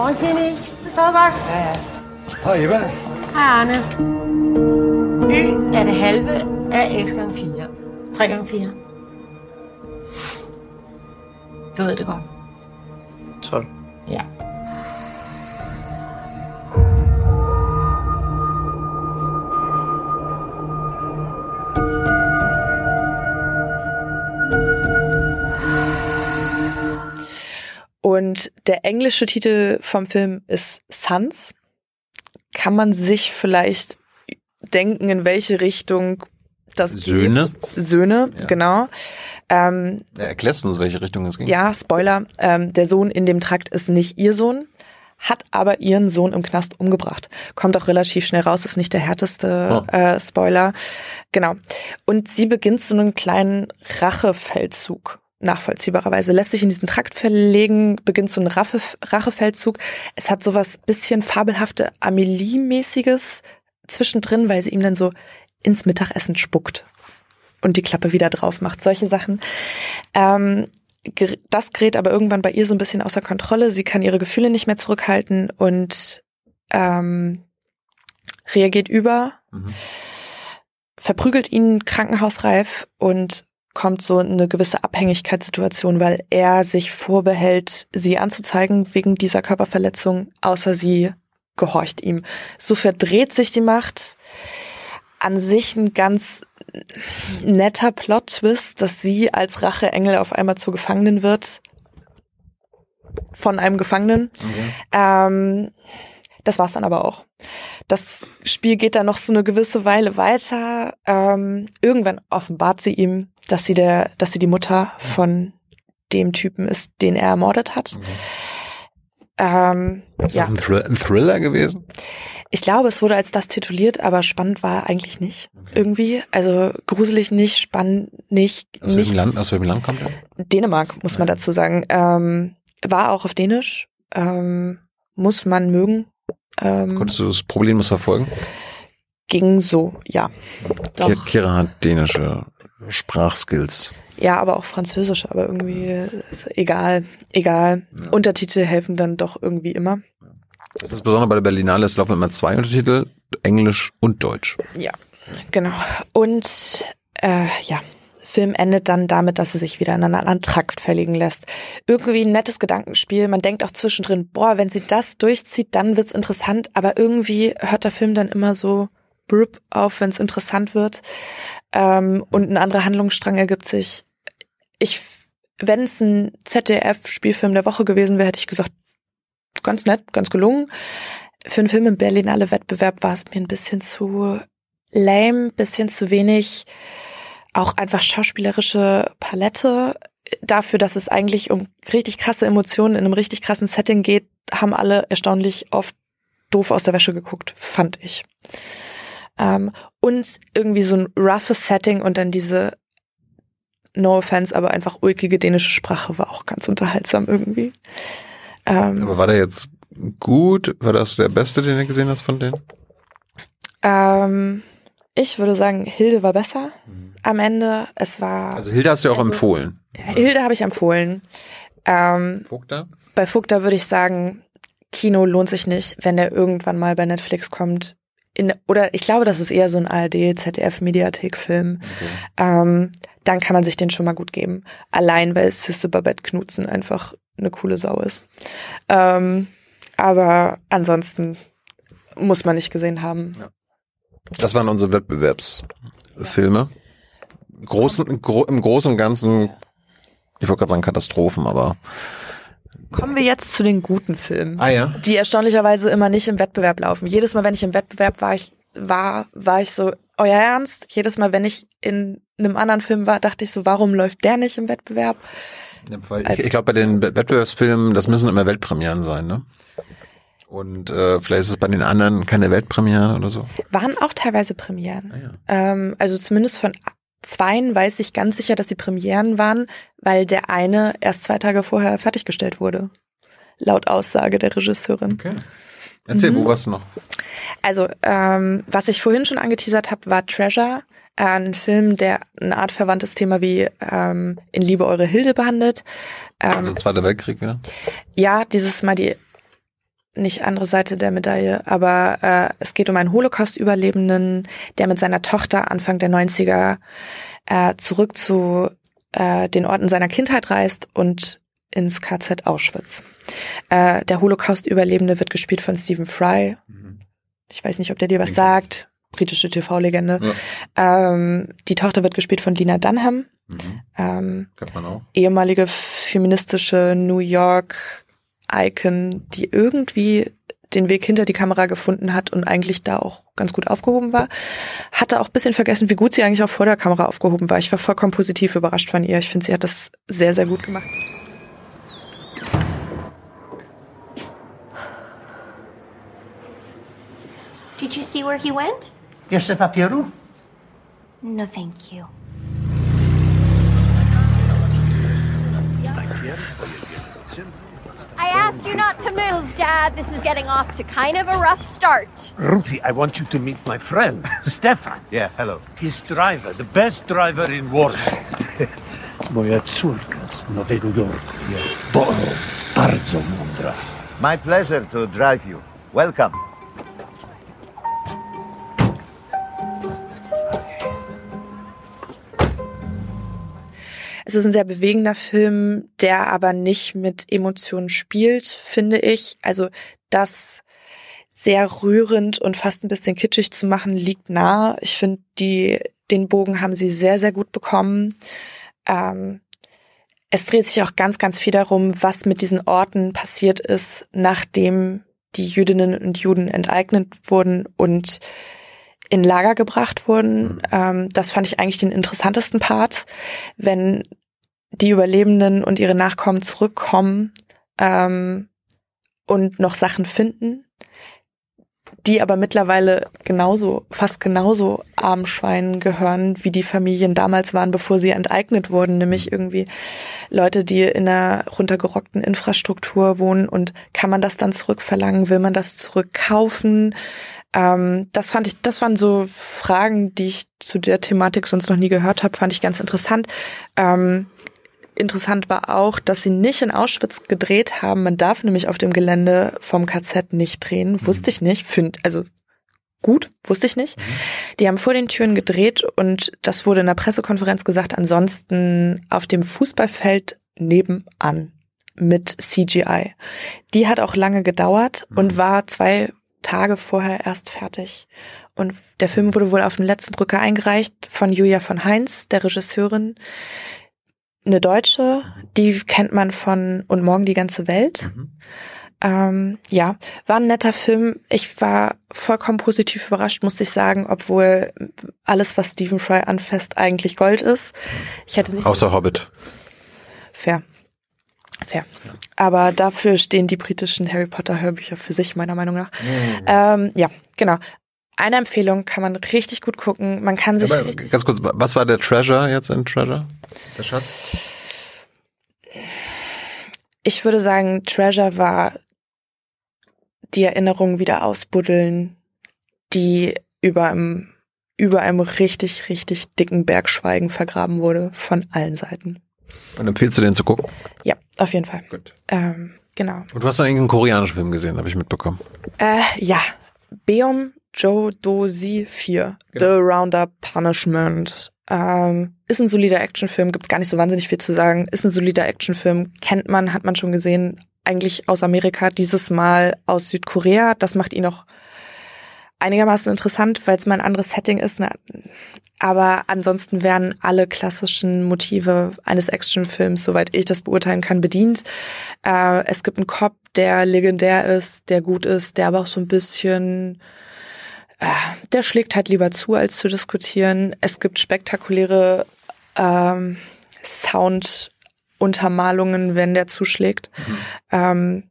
Godmorgen, Timmy. Godt? Ja, ja. Hej Eva. Hej, Arne. Y er det halve af x gange 4. 3 gange 4. Du ved det godt. 12. Ja. Und der englische Titel vom Film ist Sons. Kann man sich vielleicht denken, in welche Richtung das Söhne? geht? Söhne, Ja. genau. Ähm, Ja, erklärst du uns, welche Richtung es ging? ja, Spoiler. Ähm, der Sohn in dem Trakt ist nicht ihr Sohn, hat aber ihren Sohn im Knast umgebracht. Kommt auch relativ schnell raus, ist nicht der härteste Oh. äh, Spoiler. Genau. Und sie beginnt so einen kleinen Rachefeldzug. Nachvollziehbarerweise lässt sich in diesen Trakt verlegen, beginnt so ein Rache, Rachefeldzug. Es hat sowas bisschen fabelhafte Amelie-mäßiges zwischendrin, weil sie ihm dann so ins Mittagessen spuckt und die Klappe wieder drauf macht. Solche Sachen. Ähm, das gerät aber irgendwann bei ihr so ein bisschen außer Kontrolle. Sie kann ihre Gefühle nicht mehr zurückhalten und ähm, reagiert über, verprügelt ihn krankenhausreif und kommt so in eine gewisse Abhängigkeitssituation, weil er sich vorbehält, sie anzuzeigen wegen dieser Körperverletzung, außer sie gehorcht ihm. So verdreht sich die Macht. An sich ein ganz netter Plot-Twist, dass sie als Racheengel auf einmal zur Gefangenen wird. Von einem Gefangenen. Ähm, das war's dann aber auch. Das Spiel geht dann noch so eine gewisse Weile weiter. Ähm, irgendwann offenbart sie ihm, dass sie der, dass sie die Mutter von dem Typen ist, den er ermordet hat. Ähm, Ist ja. ein, Thrill ein Thriller gewesen? Ich glaube, es wurde als das tituliert, aber spannend war eigentlich nicht. Irgendwie. Also gruselig nicht, spannend nicht. Aus welchem. Land, aus welchem Land kommt er? Dänemark, muss man dazu sagen. Ähm, war auch auf Dänisch. Ähm, muss man mögen. Ähm, Konntest du das problemlos verfolgen? ging so, ja. Doch. Ki- Kira hat dänische Sprachskills. Ja, aber auch Französisch, aber irgendwie äh, egal, egal. Untertitel helfen dann doch irgendwie immer. Das ist besonders bei der Berlinale, es laufen immer zwei Untertitel, Englisch und Deutsch. Ja, genau. Und äh, ja, Film endet dann damit, dass sie sich wieder in einen anderen Trakt verlegen lässt. Irgendwie ein nettes Gedankenspiel. Man denkt auch zwischendrin, boah, wenn sie das durchzieht, dann wird's interessant. Aber irgendwie hört der Film dann immer so brüpp auf, wenn es interessant wird. Ähm, und ein anderer Handlungsstrang ergibt sich. Ich, wenn es ein ZDF-Spielfilm der Woche gewesen wäre, hätte ich gesagt, ganz nett, ganz gelungen. Für einen Film im Berlinale Wettbewerb war es mir ein bisschen zu lame, bisschen zu wenig, auch einfach schauspielerische Palette. Dafür, dass es eigentlich um richtig krasse Emotionen in einem richtig krassen Setting geht, haben alle erstaunlich oft doof aus der Wäsche geguckt, fand ich. Ähm, und irgendwie so ein roughes Setting und dann diese No offense, aber einfach ulkige dänische Sprache war auch ganz unterhaltsam irgendwie. Ähm, Aber war der jetzt gut? War das der beste, den du gesehen hast von denen? Ähm, ich würde sagen, Hilde war besser am Ende. Es war. Also Hilde hast du ja auch empfohlen. Hilde habe ich empfohlen. Ähm, Vogter? Bei Vogter würde ich sagen, Kino lohnt sich nicht, wenn der irgendwann mal bei Netflix kommt. In, oder ich glaube, das ist eher so ein ARD, ZDF Mediathek-Film. Ähm, dann kann man sich den schon mal gut geben. Allein, weil Sisse Babette Knutzen einfach eine coole Sau ist. Ähm, aber ansonsten muss man nicht gesehen haben. Das waren unsere Wettbewerbsfilme. Großen, gro Im Großen und Ganzen, ich wollte gerade sagen Katastrophen, aber Kommen wir jetzt zu den guten Filmen, Ah, ja. die erstaunlicherweise immer nicht im Wettbewerb laufen. Jedes Mal, wenn ich im Wettbewerb war, ich war, war ich so, euer Ernst? Jedes Mal, wenn ich in einem anderen Film war, dachte ich so, warum läuft der nicht im Wettbewerb? Ich, ich glaube bei den Be- Wettbewerbsfilmen, das müssen immer Weltpremieren sein, ne? Und äh, vielleicht ist es bei den anderen keine Weltpremiere oder so. Waren auch teilweise Premieren. Ähm, also zumindest von zweien weiß ich ganz sicher, dass sie Premieren waren, weil der eine erst zwei Tage vorher fertiggestellt wurde. Laut Aussage der Regisseurin. Erzähl, Mhm. wo warst du noch? Also, ähm, was ich vorhin schon angeteasert habe, war Treasure. Äh, ein Film, der eine Art verwandtes Thema wie ähm, In Liebe eure Hilde behandelt. Ähm, Also Zweiter Weltkrieg wieder? ja, dieses Mal die nicht andere Seite der Medaille, aber äh, es geht um einen Holocaust-Überlebenden, der mit seiner Tochter Anfang der 90er äh, zurück zu äh, den Orten seiner Kindheit reist und ins KZ Auschwitz. Äh, der Holocaust-Überlebende wird gespielt von Stephen Fry. Ich weiß nicht, ob der dir was sagt. Britische TV-Legende. Ähm, die Tochter wird gespielt von Lina Dunham. Ähm, Kennt man auch. ehemalige feministische New York Icon, die irgendwie den Weg hinter die Kamera gefunden hat und eigentlich da auch ganz gut aufgehoben war. Hatte auch ein bisschen vergessen, wie gut sie eigentlich auch vor der Kamera aufgehoben war. Ich war vollkommen positiv überrascht von ihr. Ich finde, sie hat das sehr, sehr gut gemacht. Did you see where he went? Yes, the papier room. No, thank you. I asked you not to move, Dad. This is getting off to kind of a rough start. Ruthie, I want you to meet my friend, <laughs> Stefan. Yeah, hello. His driver, the best driver in Warsaw. <laughs> Moja córka z Nowego Jorku. Boro, bardzo mądra. My pleasure to drive you. Welcome. Es ist ein sehr bewegender Film, der aber nicht mit Emotionen spielt, finde ich. Also das sehr rührend und fast ein bisschen kitschig zu machen, liegt nahe. Ich finde, die, den Bogen haben sie sehr, sehr gut bekommen. Ähm, es dreht sich auch ganz, ganz viel darum, was mit diesen Orten passiert ist, nachdem die Jüdinnen und Juden enteignet wurden und in Lager gebracht wurden. Ähm, das fand ich eigentlich den interessantesten Part, wenn die Überlebenden und ihre Nachkommen zurückkommen ähm, und noch Sachen finden, die aber mittlerweile genauso, fast genauso armen Schweinen gehören, wie die Familien damals waren, bevor sie enteignet wurden, nämlich irgendwie Leute, die in einer runtergerockten Infrastruktur wohnen. Und kann man das dann zurückverlangen, will man das zurückkaufen? Ähm, das fand ich, das waren so Fragen, die ich zu der Thematik sonst noch nie gehört habe, fand ich ganz interessant. Ähm, interessant war auch, dass sie nicht in Auschwitz gedreht haben. Man darf nämlich auf dem Gelände vom KZ nicht drehen. Wusste ich nicht. Find, also gut, wusste ich nicht. Die haben vor den Türen gedreht und das wurde in der Pressekonferenz gesagt, ansonsten auf dem Fußballfeld nebenan mit CGI. Die hat auch lange gedauert und war zwei Tage vorher erst fertig. Und der Film wurde wohl auf den letzten Drücker eingereicht von Julia von Heinz, der Regisseurin. Eine Deutsche, die kennt man von Und morgen die ganze Welt. Ähm, ja, war ein netter Film. Ich war vollkommen positiv überrascht, musste ich sagen, obwohl alles, was Stephen Fry anfasst, eigentlich Gold ist. Ich hätte nicht Außer Hobbit. Fair. Fair. Aber dafür stehen die britischen Harry Potter Hörbücher für sich, meiner Meinung nach. Ähm, ja, genau. Eine Empfehlung kann man richtig gut gucken. Man kann sich Aber ganz kurz, was war der Treasure jetzt in Treasure? Der Schatz? Ich würde sagen, Treasure war die Erinnerungen wieder ausbuddeln, die über einem, über einem richtig, richtig dicken Bergschweigen vergraben wurde von allen Seiten. Und empfiehlst du den zu gucken? Ja, auf jeden Fall. Gut. Ähm, genau. Und du hast noch irgendeinen koreanischen Film gesehen, habe ich mitbekommen. Äh, ja. Beom Joe Dosi 4. The Roundup Punishment. Ähm, ist ein solider Actionfilm, gibt's gar nicht so wahnsinnig viel zu sagen. Ist ein solider Actionfilm, kennt man, hat man schon gesehen. Eigentlich aus Amerika, dieses Mal aus Südkorea. Das macht ihn auch einigermaßen interessant, weil es mal ein anderes Setting ist. Ne? Aber ansonsten werden alle klassischen Motive eines Actionfilms, soweit ich das beurteilen kann, bedient. Äh, es gibt einen Cop, der legendär ist, der gut ist, der aber auch so ein bisschen, der schlägt halt lieber zu, als zu diskutieren. Es gibt spektakuläre ähm, Sound-Untermalungen, wenn der zuschlägt. Mhm. Ähm,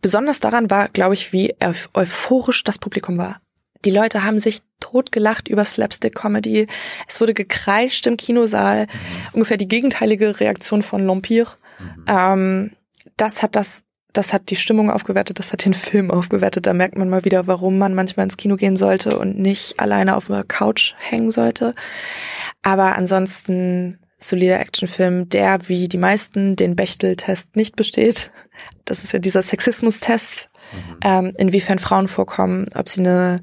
besonders daran war, glaube ich, wie euphorisch das Publikum war. Die Leute haben sich totgelacht über Slapstick-Comedy. Es wurde gekreischt im Kinosaal. Mhm. Ungefähr die gegenteilige Reaktion von L'Empire. Mhm. Ähm, das hat das, das hat die Stimmung aufgewertet, das hat den Film aufgewertet. Da merkt man mal wieder, warum man manchmal ins Kino gehen sollte und nicht alleine auf einer Couch hängen sollte. Aber ansonsten solider Actionfilm, der wie die meisten den Bechtel-Test nicht besteht. Das ist ja dieser Sexismus-Test, mhm. ähm, inwiefern Frauen vorkommen, ob sie eine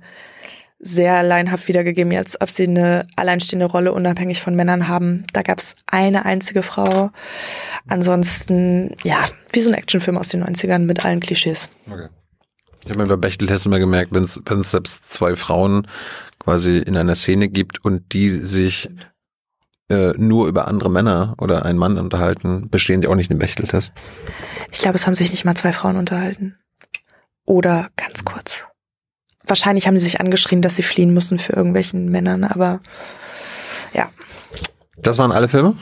sehr laienhaft wiedergegeben jetzt, ob sie eine alleinstehende Rolle unabhängig von Männern haben. Da gab es eine einzige Frau. Ansonsten, ja, wie so ein Actionfilm aus den 90ern mit allen Klischees. Okay. Ich habe mir bei Bechteltest immer gemerkt, wenn es selbst zwei Frauen quasi in einer Szene gibt und die sich äh, nur über andere Männer oder einen Mann unterhalten, bestehen die auch nicht den Bechteltest. Ich glaube, es haben sich nicht mal zwei Frauen unterhalten. Oder ganz kurz. Wahrscheinlich haben sie sich angeschrien, dass sie fliehen müssen für irgendwelchen Männern, aber ja. Das waren alle Filme?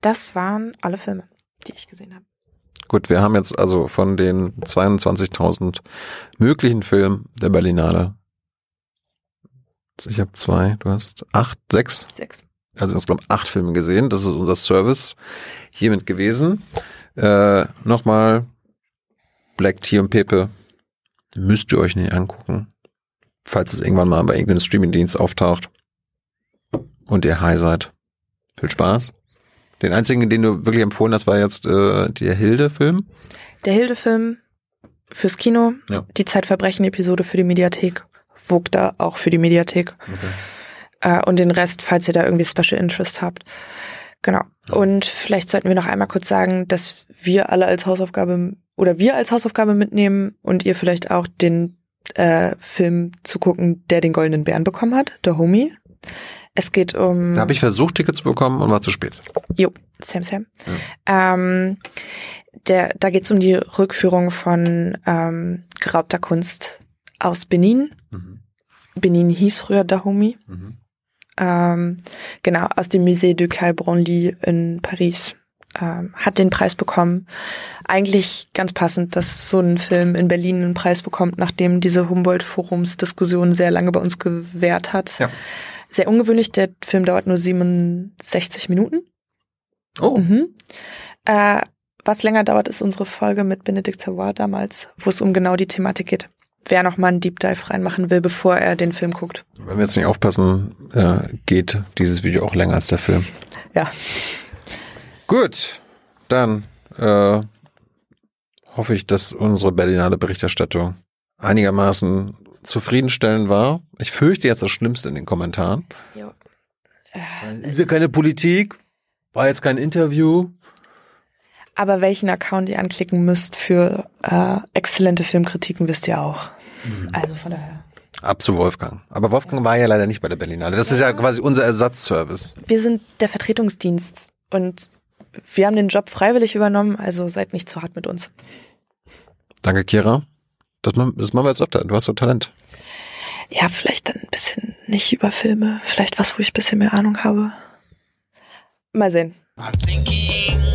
Das waren alle Filme, die ich gesehen habe. Gut, wir haben jetzt also von den 22.000 möglichen Filmen der Berlinale. Ich habe zwei, du hast acht, sechs? Sechs also insgesamt acht Filme gesehen. Das ist unser Service hiermit gewesen. Äh, Nochmal Black Tea und Pepe müsst ihr euch nicht angucken, falls es irgendwann mal bei irgendeinem Streamingdienst auftaucht und ihr high seid. Viel Spaß. Den einzigen, den du wirklich empfohlen hast, war jetzt äh, der Hilde-Film. Der Hilde-Film fürs Kino, ja. die Zeitverbrechen-Episode für die Mediathek, wog da auch für die Mediathek. Okay. Äh, und den Rest, falls ihr da irgendwie Special Interest habt. Genau. Und vielleicht sollten wir noch einmal kurz sagen, dass wir alle als Hausaufgabe oder wir als Hausaufgabe mitnehmen und ihr vielleicht auch den äh, Film zu gucken, der den Goldenen Bären bekommen hat, der Homie. Es geht um. Da habe ich versucht, Tickets zu bekommen und war zu spät. Jo, Sam Sam. Ja. Ähm, der, da geht es um die Rückführung von ähm, geraubter Kunst aus Benin. Mhm. Benin hieß früher Dahomey. Mhm. Ähm, genau, aus dem Musée du Cal Branly in Paris. Ähm, hat den Preis bekommen. Eigentlich ganz passend, dass so ein Film in Berlin einen Preis bekommt, nachdem diese Humboldt-Forums-Diskussion sehr lange bei uns gewährt hat. Ja. Sehr ungewöhnlich, der Film dauert nur 67 Minuten. Oh. Mhm. Äh, was länger dauert, ist unsere Folge mit Benedikt Savoy damals, wo es um genau die Thematik geht wer noch mal einen Deep Dive reinmachen will, bevor er den Film guckt. Wenn wir jetzt nicht aufpassen, äh, geht dieses Video auch länger als der Film. Ja. Gut, dann äh, hoffe ich, dass unsere Berlinale Berichterstattung einigermaßen zufriedenstellend war. Ich fürchte jetzt das Schlimmste in den Kommentaren. Jo. Äh, ist ja keine Politik, war jetzt kein Interview. Aber welchen Account ihr anklicken müsst für äh, exzellente Filmkritiken, wisst ihr auch. Mhm. Also von daher. Ab zu Wolfgang. Aber Wolfgang war ja leider nicht bei der Berlinale. Das ja. ist ja quasi unser Ersatzservice. Wir sind der Vertretungsdienst und wir haben den Job freiwillig übernommen, also seid nicht zu hart mit uns. Danke, Kira. Das, machen wir jetzt öfter. Du hast so Talent. Ja, vielleicht dann ein bisschen nicht über Filme. Vielleicht was, wo ich ein bisschen mehr Ahnung habe. Mal sehen. I'm thinking